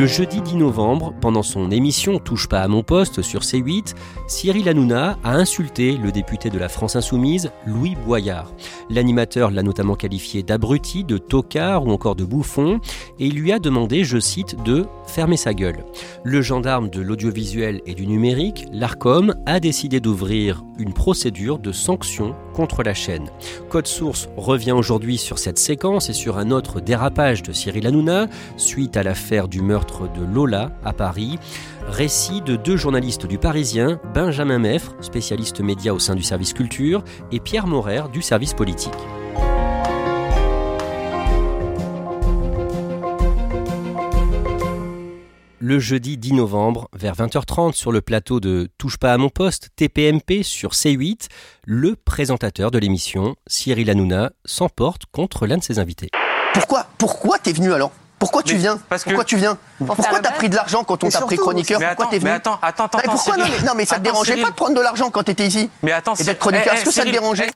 Le jeudi 10 novembre, pendant son émission Touche pas à mon poste sur C8, Cyril Hanouna a insulté le député de la France Insoumise, Louis Boyard. L'animateur l'a notamment qualifié d'abruti, de tocard ou encore de bouffon, et lui a demandé, je cite, de fermer sa gueule. Le gendarme de l'audiovisuel et du numérique, l'ARCOM, a décidé d'ouvrir une procédure de sanction contre la chaîne. Code Source revient aujourd'hui sur cette séquence et sur un autre dérapage de Cyril Hanouna, suite à l'affaire du meurtre de Lola à Paris. Récit de deux journalistes du Parisien, Benjamin Meffre, spécialiste média au sein du service culture, et Pierre Morer du service politique. Le jeudi 10 novembre, vers 20h30, sur le plateau de Touche pas à mon poste, TPMP sur C8, le présentateur de l'émission, Cyril Hanouna, s'emporte contre l'un de ses invités. Pourquoi Pourquoi t'es venu alors? Pourquoi tu viens? Pourquoi tu viens? Pourquoi t'as pris de l'argent quand on t'a pris chroniqueur? Pourquoi t'es venu Mais attends, attends, attends. pourquoi non, mais, non, mais ça te dérangeait pas de prendre de l'argent quand t'étais ici Mais attends, et d'être chroniqueur. Est-ce que ça te dérangeait?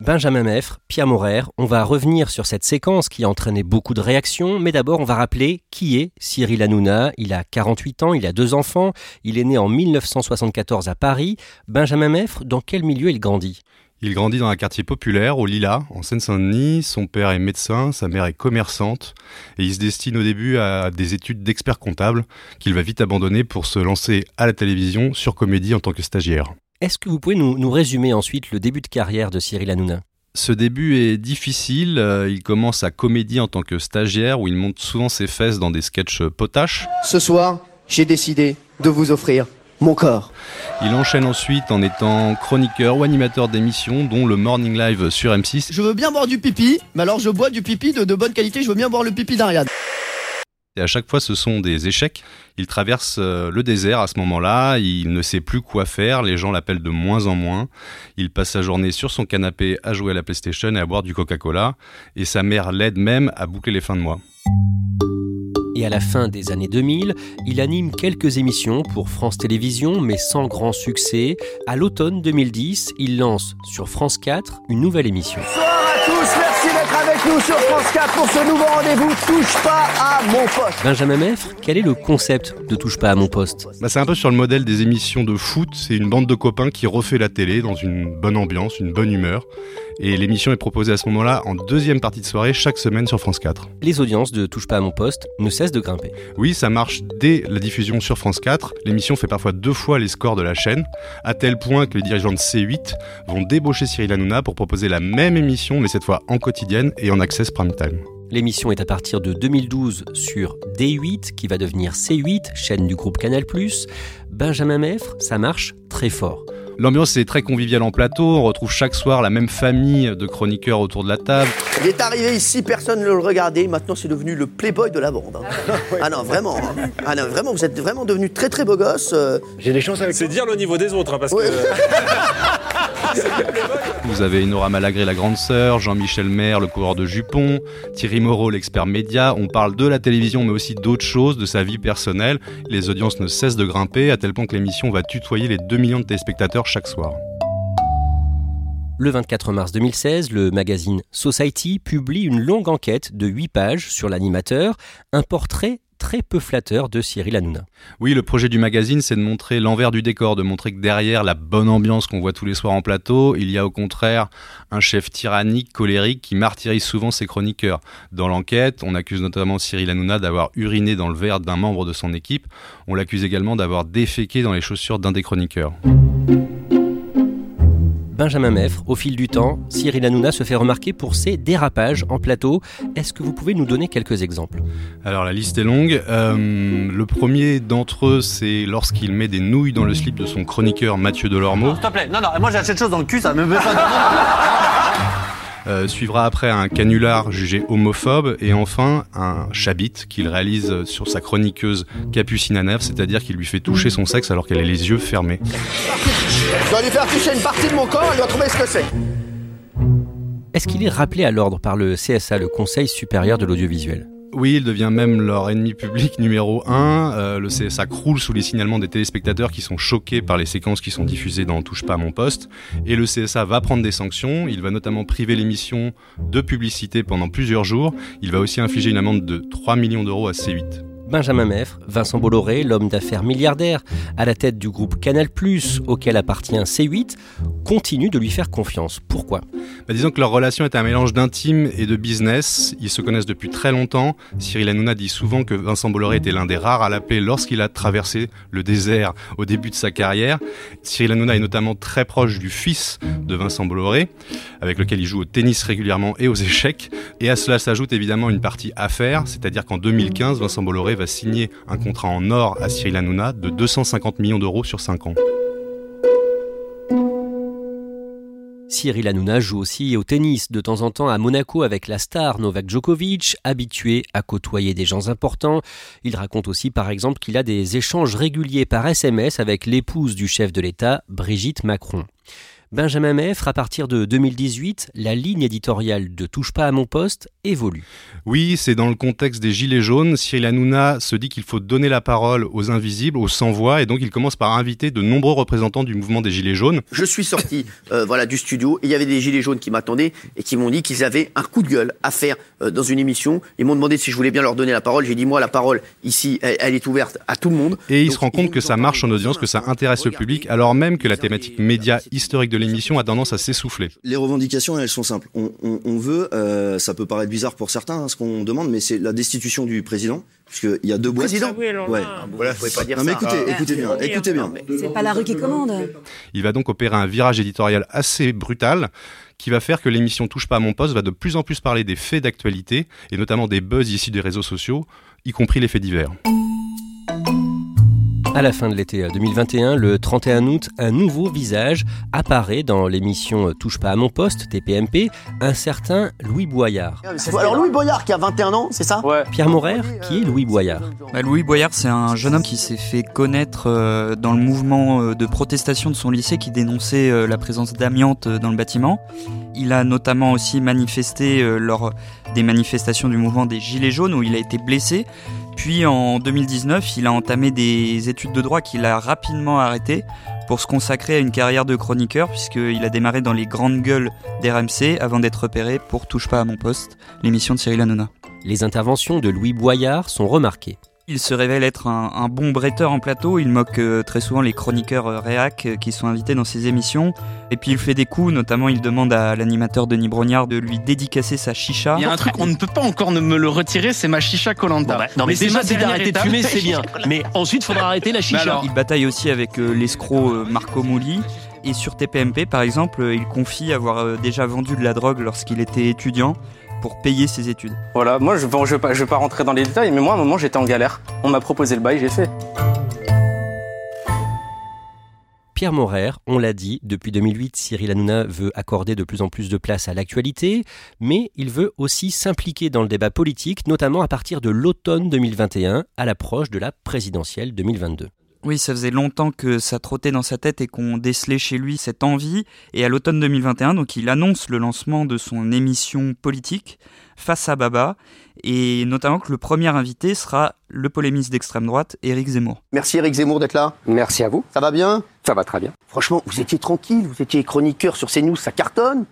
Benjamin Meffre, Pierre Morer, on va revenir sur cette séquence qui a entraîné beaucoup de réactions, mais d'abord on va rappeler qui est Cyril Hanouna. Il a 48 ans, il a deux enfants, il est né en 1974 à Paris. Benjamin Meffre, dans quel milieu il grandit? Il grandit dans un quartier populaire, au Lila, en Seine-Saint-Denis. Son père est médecin, sa mère est commerçante. Et il se destine au début à des études d'expert comptable qu'il va vite abandonner pour se lancer à la télévision sur Comédie en tant que stagiaire. Est-ce que vous pouvez nous, nous, résumer ensuite le début de carrière de Cyril Hanouna? Ce début est difficile. Euh, il commence à comédie en tant que stagiaire où il monte souvent ses fesses dans des sketchs potaches. Ce soir, j'ai décidé de vous offrir mon corps. Il enchaîne ensuite en étant chroniqueur ou animateur d'émissions, dont le Morning Live sur M6. Je veux bien boire du pipi, mais alors je bois du pipi de, de bonne qualité, je veux bien boire le pipi d'Ariane. Et à chaque fois, ce sont des échecs. Il traverse euh, le désert à ce moment-là. Il ne sait plus quoi faire. Les gens l'appellent de moins en moins. Il passe sa journée sur son canapé à jouer à la PlayStation et à boire du Coca-Cola. Et sa mère l'aide même à boucler les fins de mois et à la fin des années 2000, il anime quelques émissions pour France Télévisions, mais sans grand succès. À l'automne 2010, il lance sur France 4 une nouvelle émission. Tous, merci d'être avec nous sur France 4 pour ce nouveau rendez-vous Touche pas à mon poste. Benjamin Meffre, quel est le concept de Touche pas à mon poste? Bah, C'est un peu sur le modèle des émissions de foot. C'est une bande de copains qui refait la télé dans une bonne ambiance, une bonne humeur. Et l'émission est proposée à ce moment-là en deuxième partie de soirée chaque semaine sur France 4. Les audiences de Touche pas à mon poste ne cessent de grimper. Oui, ça marche dès la diffusion sur France 4. L'émission fait parfois deux fois les scores de la chaîne, à tel point que les dirigeants de C8 vont débaucher Cyril Hanouna pour proposer la même émission, mais cette fois en quotidienne et en access prime time. L'émission est à partir de 2012 sur D8, qui va devenir C8, chaîne du groupe Canal+. Benjamin Meffre, ça marche très fort. L'ambiance est très conviviale en plateau, on retrouve chaque soir la même famille de chroniqueurs autour de la table. Il est arrivé ici, personne ne le regardait, maintenant c'est devenu le playboy de la bande. Hein. Ah non, vraiment. Hein. Ah non, vraiment, vous êtes vraiment devenu très très beau gosse. Euh. J'ai des chances avec C'est dire le niveau des autres, hein, parce que... Vous avez Nora Malagré, la grande sœur, Jean-Michel Maire, le coureur de jupons, Thierry Moreau, l'expert média. On parle de la télévision, mais aussi d'autres choses, de sa vie personnelle. Les audiences ne cessent de grimper, à tel point que l'émission va tutoyer les 2 millions de téléspectateurs chaque soir. Le 24 mars 2016, le magazine Society publie une longue enquête de 8 pages sur l'animateur, un portrait très peu flatteur de Cyril Hanouna. Oui, le projet du magazine, c'est de montrer l'envers du décor, de montrer que derrière la bonne ambiance qu'on voit tous les soirs en plateau, il y a au contraire un chef tyrannique, colérique, qui martyrise souvent ses chroniqueurs. Dans l'enquête, on accuse notamment Cyril Hanouna d'avoir uriné dans le verre d'un membre de son équipe. On l'accuse également d'avoir déféqué dans les chaussures d'un des chroniqueurs. Benjamin Meffre, au fil du temps, Cyril Hanouna se fait remarquer pour ses dérapages en plateau. Est-ce que vous pouvez nous donner quelques exemples? Alors la liste est longue. Euh, le premier d'entre eux, c'est lorsqu'il met des nouilles dans le slip de son chroniqueur Mathieu Delormeau. S'il te plaît, non, non, moi j'ai cette chose dans le cul, ça me met pas Euh, suivra après un canular jugé homophobe et enfin un chabit qu'il réalise sur sa chroniqueuse Capucine Anev, c'est-à-dire qu'il lui fait toucher son sexe alors qu'elle a les yeux fermés. Je dois lui faire toucher une partie de mon corps, elle doit trouver ce que c'est. Est-ce qu'il est rappelé à l'ordre par le CSA, le Conseil supérieur de l'audiovisuel? Oui, il devient même leur ennemi public numéro un. Euh, le CSA croule sous les signalements des téléspectateurs qui sont choqués par les séquences qui sont diffusées dans Touche pas à mon poste. Et le CSA va prendre des sanctions. Il va notamment priver l'émission de publicité pendant plusieurs jours. Il va aussi infliger une amende de 3 millions d'euros à C8. Benjamin Meffre, Vincent Bolloré, l'homme d'affaires milliardaire, à la tête du groupe Canal+, auquel appartient C8, continue de lui faire confiance. Pourquoi? Bah, disons que leur relation est un mélange d'intime et de business. Ils se connaissent depuis très longtemps. Cyril Hanouna dit souvent que Vincent Bolloré était l'un des rares à l'appeler lorsqu'il a traversé le désert au début de sa carrière. Cyril Hanouna est notamment très proche du fils de Vincent Bolloré, avec lequel il joue au tennis régulièrement et aux échecs. Et à cela s'ajoute évidemment une partie affaire, c'est-à-dire qu'en 2015, Vincent Bolloré va signer un contrat en or à Cyril Hanouna de 250 millions d'euros sur 5 ans. Cyril Hanouna joue aussi au tennis de temps en temps à Monaco avec la star Novak Djokovic, habitué à côtoyer des gens importants. Il raconte aussi par exemple qu'il a des échanges réguliers par SMS avec l'épouse du chef de l'État, Brigitte Macron. Benjamin Meffre, à partir de 2018, la ligne éditoriale de Touche pas à mon poste évolue. Oui, c'est dans le contexte des Gilets jaunes. Cyril Hanouna se dit qu'il faut donner la parole aux invisibles, aux sans-voix, et donc il commence par inviter de nombreux représentants du mouvement des Gilets jaunes. Je suis sorti euh, voilà, du studio et il y avait des gilets jaunes qui m'attendaient et qui m'ont dit qu'ils avaient un coup de gueule à faire euh, dans une émission. Ils m'ont demandé si je voulais bien leur donner la parole. J'ai dit, moi, la parole, ici, elle, elle est ouverte à tout le monde. Et il Donc, se rend compte que ça marche en audience, que ça intéresse le public, alors même que la thématique média historique de l'émission a tendance à s'essouffler. Les revendications, elles sont simples. On, on- on veut, euh, ça peut paraître bizarre pour certains, hein, ce qu'on demande, mais c'est la destitution du président, puisqu'il y a deux boîtes. Président Ouais. Voilà, vous pouvez pas dire Non mais ça. écoutez, écoutez bien, écoutez bien. C'est pas la rue qui commande. Il va donc opérer un virage éditorial assez brutal qui va faire que l'émission Touche pas à mon poste va de plus en plus parler des faits d'actualité et notamment des buzz issus des réseaux sociaux, y compris les faits divers. À la fin de l'été 2021, le 31 août, un nouveau visage apparaît dans l'émission Touche pas à mon poste, TPMP, un certain Louis Boyard. Alors Louis Boyard qui a 21 ans, c'est ça? Pierre Morer, qui est Louis Boyard? Bah, Louis Boyard, c'est un jeune homme qui s'est fait connaître euh, dans le mouvement euh, de protestation de son lycée qui dénonçait euh, la présence d'amiante euh, dans le bâtiment. Il a notamment aussi manifesté euh, lors des manifestations du mouvement des Gilets jaunes où il a été blessé. Puis en 2019, il a entamé des études de droit qu'il a rapidement arrêtées pour se consacrer à une carrière de chroniqueur puisqu'il a démarré dans les grandes gueules d'RMC avant d'être repéré pour Touche pas à mon poste, l'émission de Cyril Hanouna. Les interventions de Louis Boyard sont remarquées. Il se révèle être un, un bon bretteur en plateau, il moque euh, très souvent les chroniqueurs euh, réac euh, qui sont invités dans ses émissions. Et puis il fait des coups, notamment il demande à l'animateur Denis Brognard de lui dédicacer sa chicha. Il y a un truc, on ne peut pas encore ne me le retirer, c'est ma chicha Colanta. Non mais déjà c'est d'arrêter de fumer c'est bien. Mais ensuite faudra arrêter la chicha. alors, Il bataille aussi avec euh, l'escroc euh, Marco Mouli. Et sur TPMP par exemple, euh, il confie avoir euh, déjà vendu de la drogue lorsqu'il était étudiant pour payer ses études. Voilà, moi je ne je, vais pas- je vais pas rentrer dans les détails, mais moi à un moment j'étais en galère. On m'a proposé le bail, j'ai fait. Pierre Morer, on l'a dit, depuis 2008, Cyril Hanouna veut accorder de plus en plus de place à l'actualité, mais il veut aussi s'impliquer dans le débat politique, notamment à partir de l'automne 2021, à l'approche de la présidentielle 2022. Oui, ça faisait longtemps que ça trottait dans sa tête et qu'on décelait chez lui cette envie. Et à l'automne 2021, donc il annonce le lancement de son émission politique face à Baba, et notamment que le premier invité sera le polémiste d'extrême droite, Éric Zemmour. Merci Eric Zemmour d'être là. Merci à vous, Ça va bien? Ça va très bien. Franchement, vous étiez tranquille, vous étiez chroniqueur sur CNews, ça cartonne.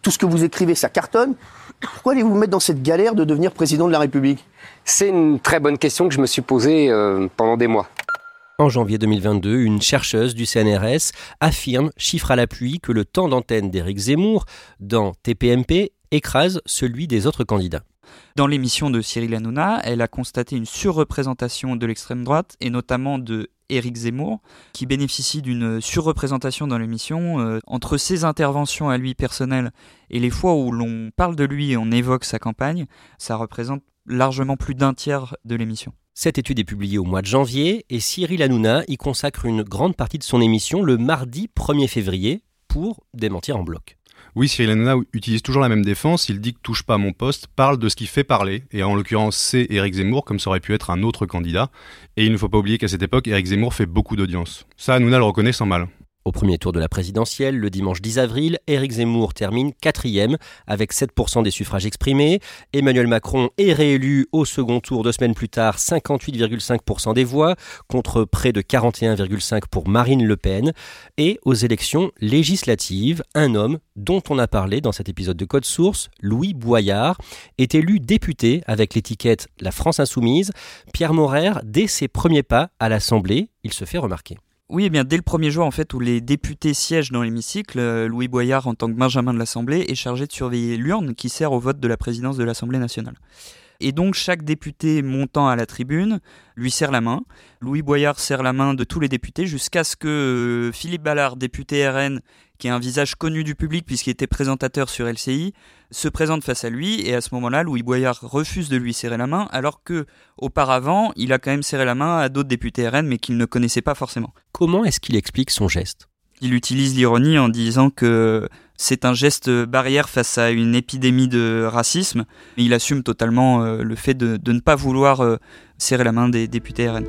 Tout ce que vous écrivez, ça cartonne. Pourquoi allez-vous vous mettre dans cette galère de devenir président de la République? C'est une très bonne question que je me suis posée euh, pendant des mois. En janvier 2022, une chercheuse du CNRS affirme, chiffre à l'appui, que le temps d'antenne d'Éric Zemmour dans TPMP écrase celui des autres candidats. Dans l'émission de Cyril Hanouna, elle a constaté une surreprésentation de l'extrême droite et notamment de Éric Zemmour, qui bénéficie d'une surreprésentation dans l'émission. Euh, entre ses interventions à lui personnelles et les fois où l'on parle de lui et on évoque sa campagne, ça représente largement plus d'un tiers de l'émission. Cette étude est publiée au mois de janvier et Cyril Hanouna y consacre une grande partie de son émission le mardi 1er février pour démentir en bloc. Oui, Cyril Hanouna utilise toujours la même défense. Il dit que touche pas à mon poste, parle de ce qui fait parler. Et en l'occurrence, c'est Éric Zemmour, comme ça aurait pu être un autre candidat. Et il ne faut pas oublier qu'à cette époque, Éric Zemmour fait beaucoup d'audience. Ça, Hanouna le reconnaît sans mal. Au premier tour de la présidentielle, le dimanche 10 avril, Éric Zemmour termine quatrième avec 7% des suffrages exprimés. Emmanuel Macron est réélu au second tour deux semaines plus tard, 58,5% des voix, contre près de 41,5% pour Marine Le Pen. Et aux élections législatives, un homme dont on a parlé dans cet épisode de Code Source, Louis Boyard, est élu député avec l'étiquette La France Insoumise. Pierre Morer, dès ses premiers pas à l'Assemblée, il se fait remarquer. Oui, eh bien dès le premier jour en fait où les députés siègent dans l'hémicycle, euh, Louis Boyard en tant que Benjamin de l'Assemblée est chargé de surveiller l'urne qui sert au vote de la présidence de l'Assemblée nationale. Et donc chaque député montant à la tribune lui serre la main. Louis Boyard serre la main de tous les députés jusqu'à ce que euh, Philippe Ballard, député RN, qui est un visage connu du public puisqu'il était présentateur sur LCI, se présente face à lui et à ce moment-là, Louis Boyard refuse de lui serrer la main alors que auparavant, il a quand même serré la main à d'autres députés RN mais qu'il ne connaissait pas forcément. Comment est-ce qu'il explique son geste? Il utilise l'ironie en disant que c'est un geste barrière face à une épidémie de racisme. Il assume totalement euh, le fait de, ne pas vouloir euh, serrer la main des députés RN.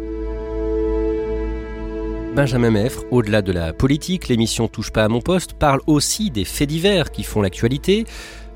Benjamin Meffre, au-delà de la politique, l'émission Touche pas à mon poste parle aussi des faits divers qui font l'actualité.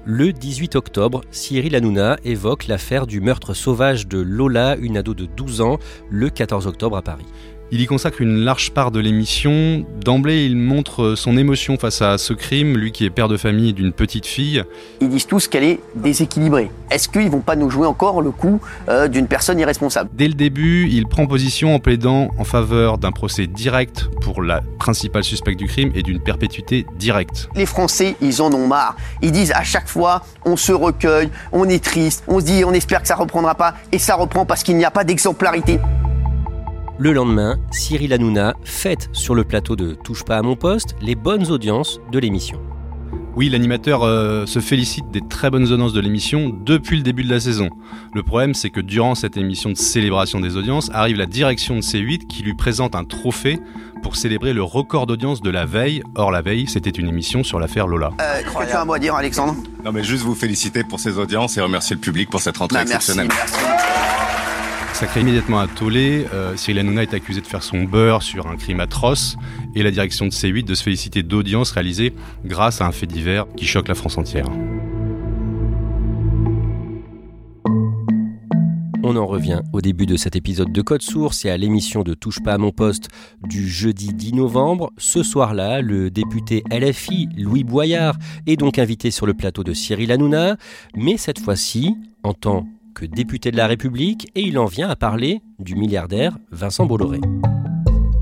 Le 18 octobre, Cyril Hanouna évoque l'affaire du meurtre sauvage de Lola, une ado de 12 ans, le 14 octobre à Paris. Il y consacre une large part de l'émission. D'emblée, il montre son émotion face à ce crime, lui qui est père de famille d'une petite fille. Ils disent tous qu'elle est déséquilibrée. Est-ce qu'ils vont pas nous jouer encore le coup euh, d'une personne irresponsable? Dès le début, il prend position en plaidant en faveur d'un procès direct pour la principale suspecte du crime et d'une perpétuité directe. Les Français, ils en ont marre. Ils disent à chaque fois, on se recueille, on est triste, on se dit, on espère que ça reprendra pas, et ça reprend parce qu'il n'y a pas d'exemplarité. Le lendemain, Cyril Hanouna fête sur le plateau de Touche pas à mon poste les bonnes audiences de l'émission. Oui, l'animateur euh, se félicite des très bonnes audiences de l'émission depuis le début de la saison. Le problème, c'est que durant cette émission de célébration des audiences, arrive la direction de C8 qui lui présente un trophée pour célébrer le record d'audience de la veille. Or, la veille, c'était une émission sur l'affaire Lola. Euh, tu as un mot à dire, Alexandre? Non, mais juste vous féliciter pour ces audiences et remercier le public pour cette rentrée Bah, exceptionnelle. Merci, merci. Crée immédiatement un tollé. Euh, Cyril Hanouna est accusé de faire son beurre sur un crime atroce et la direction de C8 de se féliciter d'audiences réalisées grâce à un fait divers qui choque la France entière. On en revient au début de cet épisode de Code Source et à l'émission de Touche pas à mon poste du jeudi 10 novembre. Ce soir-là, le député LFI, Louis Boyard, est donc invité sur le plateau de Cyril Hanouna, mais cette fois-ci en tant que député de la République et il en vient à parler du milliardaire Vincent Bolloré.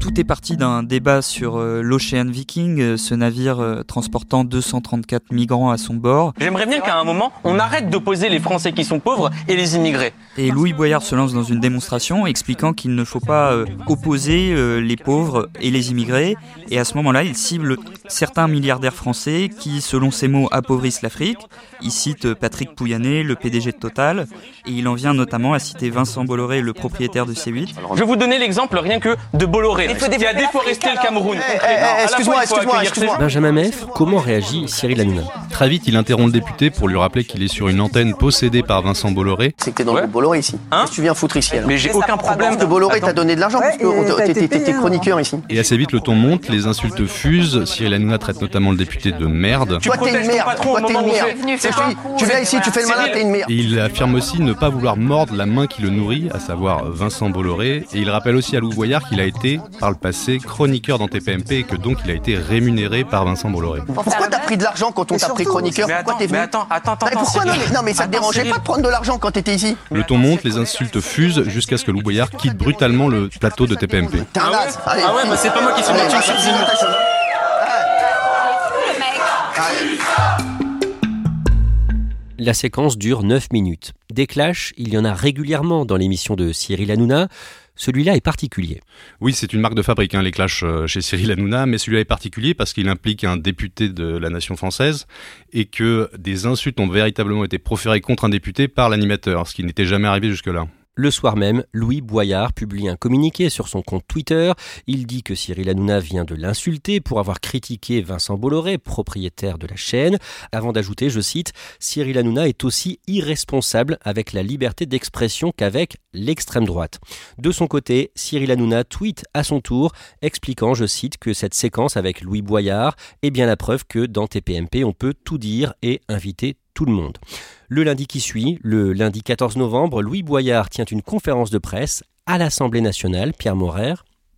Tout est parti d'un débat sur euh, l'Ocean Viking, euh, ce navire euh, transportant 234 migrants à son bord. J'aimerais bien qu'à un moment, on arrête d'opposer les Français qui sont pauvres et les immigrés. Et Louis Boyard se lance dans une démonstration expliquant qu'il ne faut pas opposer les pauvres et les immigrés. Et à ce moment-là, il cible certains milliardaires français qui, selon ses mots, appauvrissent l'Afrique. Il cite Patrick Pouyanné, le PDG de Total. Et il en vient notamment à citer Vincent Bolloré, le propriétaire de C8. Je vais vous donner l'exemple rien que de Bolloré, qui a déforesté le Cameroun. Eh, eh, eh, excuse-moi, excuse-moi, excuse-moi. Benjamin Meffre, comment réagit Cyril Hanouna Très vite, il interrompt le député pour lui rappeler qu'il est sur une antenne possédée par Vincent Bolloré. C'est que t'es dans le groupe Bolloré ici. Hein tu viens foutre ici alors Mais j'ai aucun problème. Parce que Bolloré t'a donné de l'argent, parce que t'es chroniqueur ici. Et assez vite, le ton monte, les insultes fusent. Cyril Hanouna traite notamment le député de merde. Toi, t'es protèges une ton merde. patron au moment où Tu viens ici, tu fais le malin, t'es une merde. Il affirme aussi ne pas vouloir mordre la main qui le nourrit, à savoir Vincent Bolloré. Et il rappelle aussi à Lou Boyard qu'il a été, par le passé, chroniqueur dans TPMP et que donc il a été rémunéré par Vincent Bolloré. Pourquoi t'as pris de l'argent quand on t'a pris chroniqueur Mais Pourquoi t'es venu mais attends, attends, attends, Mais pourquoi non mais, non mais ça te dérangeait pas de prendre de l'argent quand t'étais ici Le ton monte, les insultes fusent jusqu'à ce que Lou Boyard quitte brutalement le plateau de TPMP. T'es un naze. Allez, Ah ouais, bah c'est pas moi qui suis. Allez. La séquence dure 9 minutes. Des clashs, il y en a régulièrement dans l'émission de Cyril Hanouna. Celui-là est particulier. Oui, c'est une marque de fabrique, hein, les clashs euh, chez Cyril Hanouna, mais celui-là est particulier parce qu'il implique un député de la nation française et que des insultes ont véritablement été proférées contre un député par l'animateur, ce qui n'était jamais arrivé jusque-là. Le soir même, Louis Boyard publie un communiqué sur son compte Twitter. Il dit que Cyril Hanouna vient de l'insulter pour avoir critiqué Vincent Bolloré, propriétaire de la chaîne, avant d'ajouter, je cite, Cyril Hanouna est aussi irresponsable avec la liberté d'expression qu'avec l'extrême droite. De son côté, Cyril Hanouna tweet à son tour, expliquant, je cite, que cette séquence avec Louis Boyard est bien la preuve que dans TPMP on peut tout dire et inviter le monde. Le lundi qui suit, le lundi 14 novembre, Louis Boyard tient une conférence de presse à l'Assemblée nationale. Pierre Morer,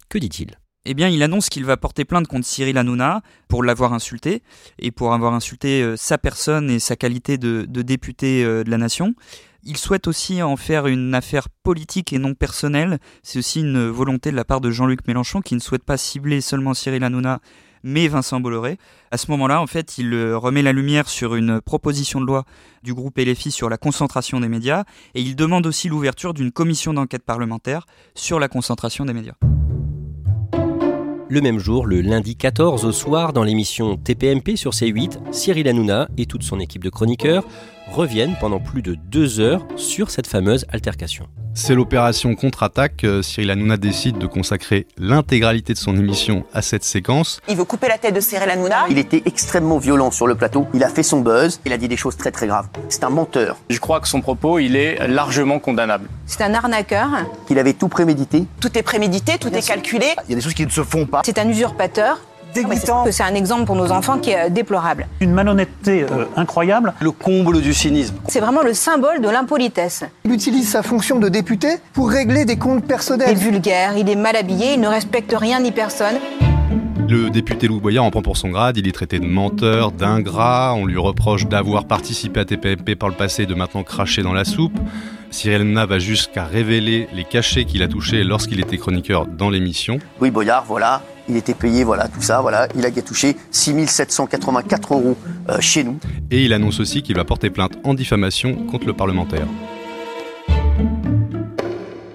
que dit-il? Eh bien, il annonce qu'il va porter plainte contre Cyril Hanouna pour l'avoir insulté et pour avoir insulté euh, sa personne et sa qualité de, député euh, de la nation. Il souhaite aussi en faire une affaire politique et non personnelle. C'est aussi une volonté de la part de Jean-Luc Mélenchon qui ne souhaite pas cibler seulement Cyril Hanouna mais Vincent Bolloré. À ce moment-là, en fait, il euh, remet la lumière sur une proposition de loi du groupe LFI sur la concentration des médias et il demande aussi l'ouverture d'une commission d'enquête parlementaire sur la concentration des médias. Le même jour, le lundi 14 au soir, dans l'émission TPMP sur C8, Cyril Hanouna et toute son équipe de chroniqueurs reviennent pendant plus de deux heures sur cette fameuse altercation. C'est l'opération contre-attaque. Euh, Cyril Hanouna décide de consacrer l'intégralité de son émission à cette séquence. Il veut couper la tête de Cyril Hanouna. Il était extrêmement violent sur le plateau. Il a fait son buzz. Il a dit des choses très très graves. C'est un menteur. Je crois que son propos, il est largement condamnable. C'est un arnaqueur. Il avait tout prémédité. Tout est prémédité, tout est calculé. Il y a des choses qui ne se font pas. C'est un usurpateur. C'est un exemple pour nos enfants qui est euh, déplorable. Une malhonnêteté euh, incroyable. Le comble du cynisme. C'est vraiment le symbole de l'impolitesse. Il utilise sa fonction de député pour régler des comptes personnels. Il est vulgaire, il est mal habillé, il ne respecte rien ni personne. Le député Louis Boyard en prend pour son grade, il est traité de menteur, d'ingrat, on lui reproche d'avoir participé à TPMP par le passé et de maintenant cracher dans la soupe. Cyril Hanouna va jusqu'à révéler les cachets qu'il a touchés lorsqu'il était chroniqueur dans l'émission. Louis Boyard, voilà, il était payé, voilà, tout ça, voilà, il a touché 6784 euros euh, chez nous. Et il annonce aussi qu'il va porter plainte en diffamation contre le parlementaire.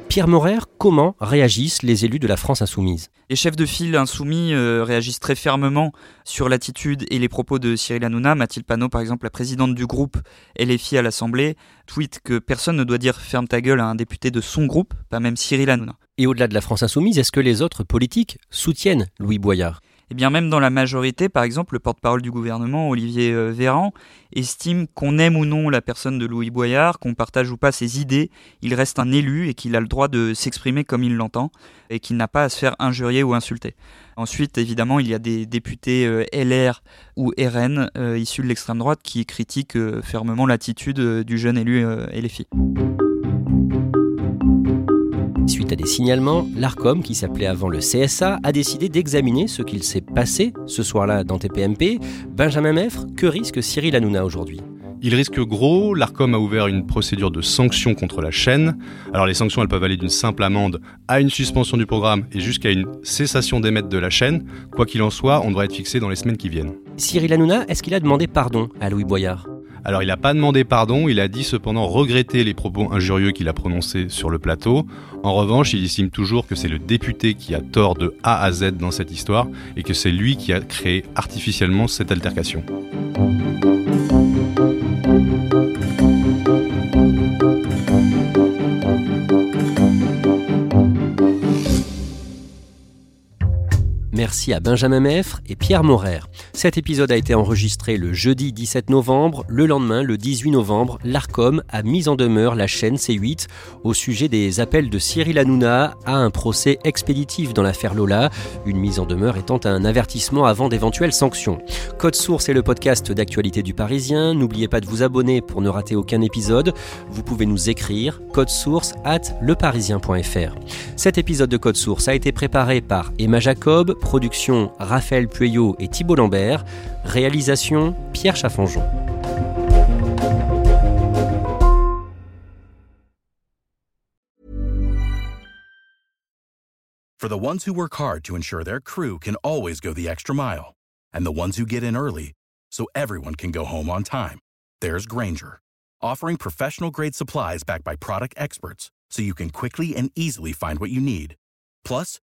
Pierre Morer, comment réagissent les élus de la France insoumise? Les chefs de file insoumis euh, réagissent très fermement sur l'attitude et les propos de Cyril Hanouna. Mathilde Panot, par exemple, la présidente du groupe LFI à l'Assemblée, tweet que personne ne doit dire ferme ta gueule à un député de son groupe, pas même Cyril Hanouna. Et au-delà de la France insoumise, est-ce que les autres politiques soutiennent Louis Boyard? Eh bien même dans la majorité, par exemple, le porte-parole du gouvernement, Olivier euh, Véran, estime qu'on aime ou non la personne de Louis Boyard, qu'on partage ou pas ses idées, il reste un élu et qu'il a le droit de s'exprimer comme il l'entend et qu'il n'a pas à se faire injurier ou insulter. Ensuite, évidemment, il y a des députés euh, LR ou RN euh, issus de l'extrême droite qui critiquent fermement l'attitude du jeune élu LFI. Suite à des signalements, l'ARCOM, qui s'appelait avant le CSA, a décidé d'examiner ce qu'il s'est passé ce soir-là dans TPMP. Benjamin Meffre, que risque Cyril Hanouna aujourd'hui? Il risque gros, l'ARCOM a ouvert une procédure de sanctions contre la chaîne. Alors les sanctions, elles peuvent aller d'une simple amende à une suspension du programme et jusqu'à une cessation d'émettre de la chaîne. Quoi qu'il en soit, on devrait être fixé dans les semaines qui viennent. Cyril Hanouna, est-ce qu'il a demandé pardon à Louis Boyard? Alors il n'a pas demandé pardon, il a dit cependant regretter les propos injurieux qu'il a prononcés sur le plateau. En revanche, il estime toujours que c'est le député qui a tort de A à Z dans cette histoire et que c'est lui qui a créé artificiellement cette altercation. Merci à Benjamin Meffre et Pierre Morer. Cet épisode a été enregistré le jeudi 17 novembre. Le lendemain, le 18 novembre, l'ARCOM a mis en demeure la chaîne C8 au sujet des appels de Cyril Hanouna à un procès expéditif dans l'affaire Lola, une mise en demeure étant un avertissement avant d'éventuelles sanctions. Code Source est le podcast d'actualité du Parisien. N'oubliez pas de vous abonner pour ne rater aucun épisode. Vous pouvez nous écrire code source at leparisien.fr. Cet épisode de Code Source a été préparé par Emma Jacob, Production Raphaël Pueyo et Thibault Lambert. Réalisation Pierre. For the ones who work hard to ensure their crew can always go the extra mile, and the ones who get in early so everyone can go home on time, there's Granger offering professional grade supplies backed by product experts so you can quickly and easily find what you need. Plus,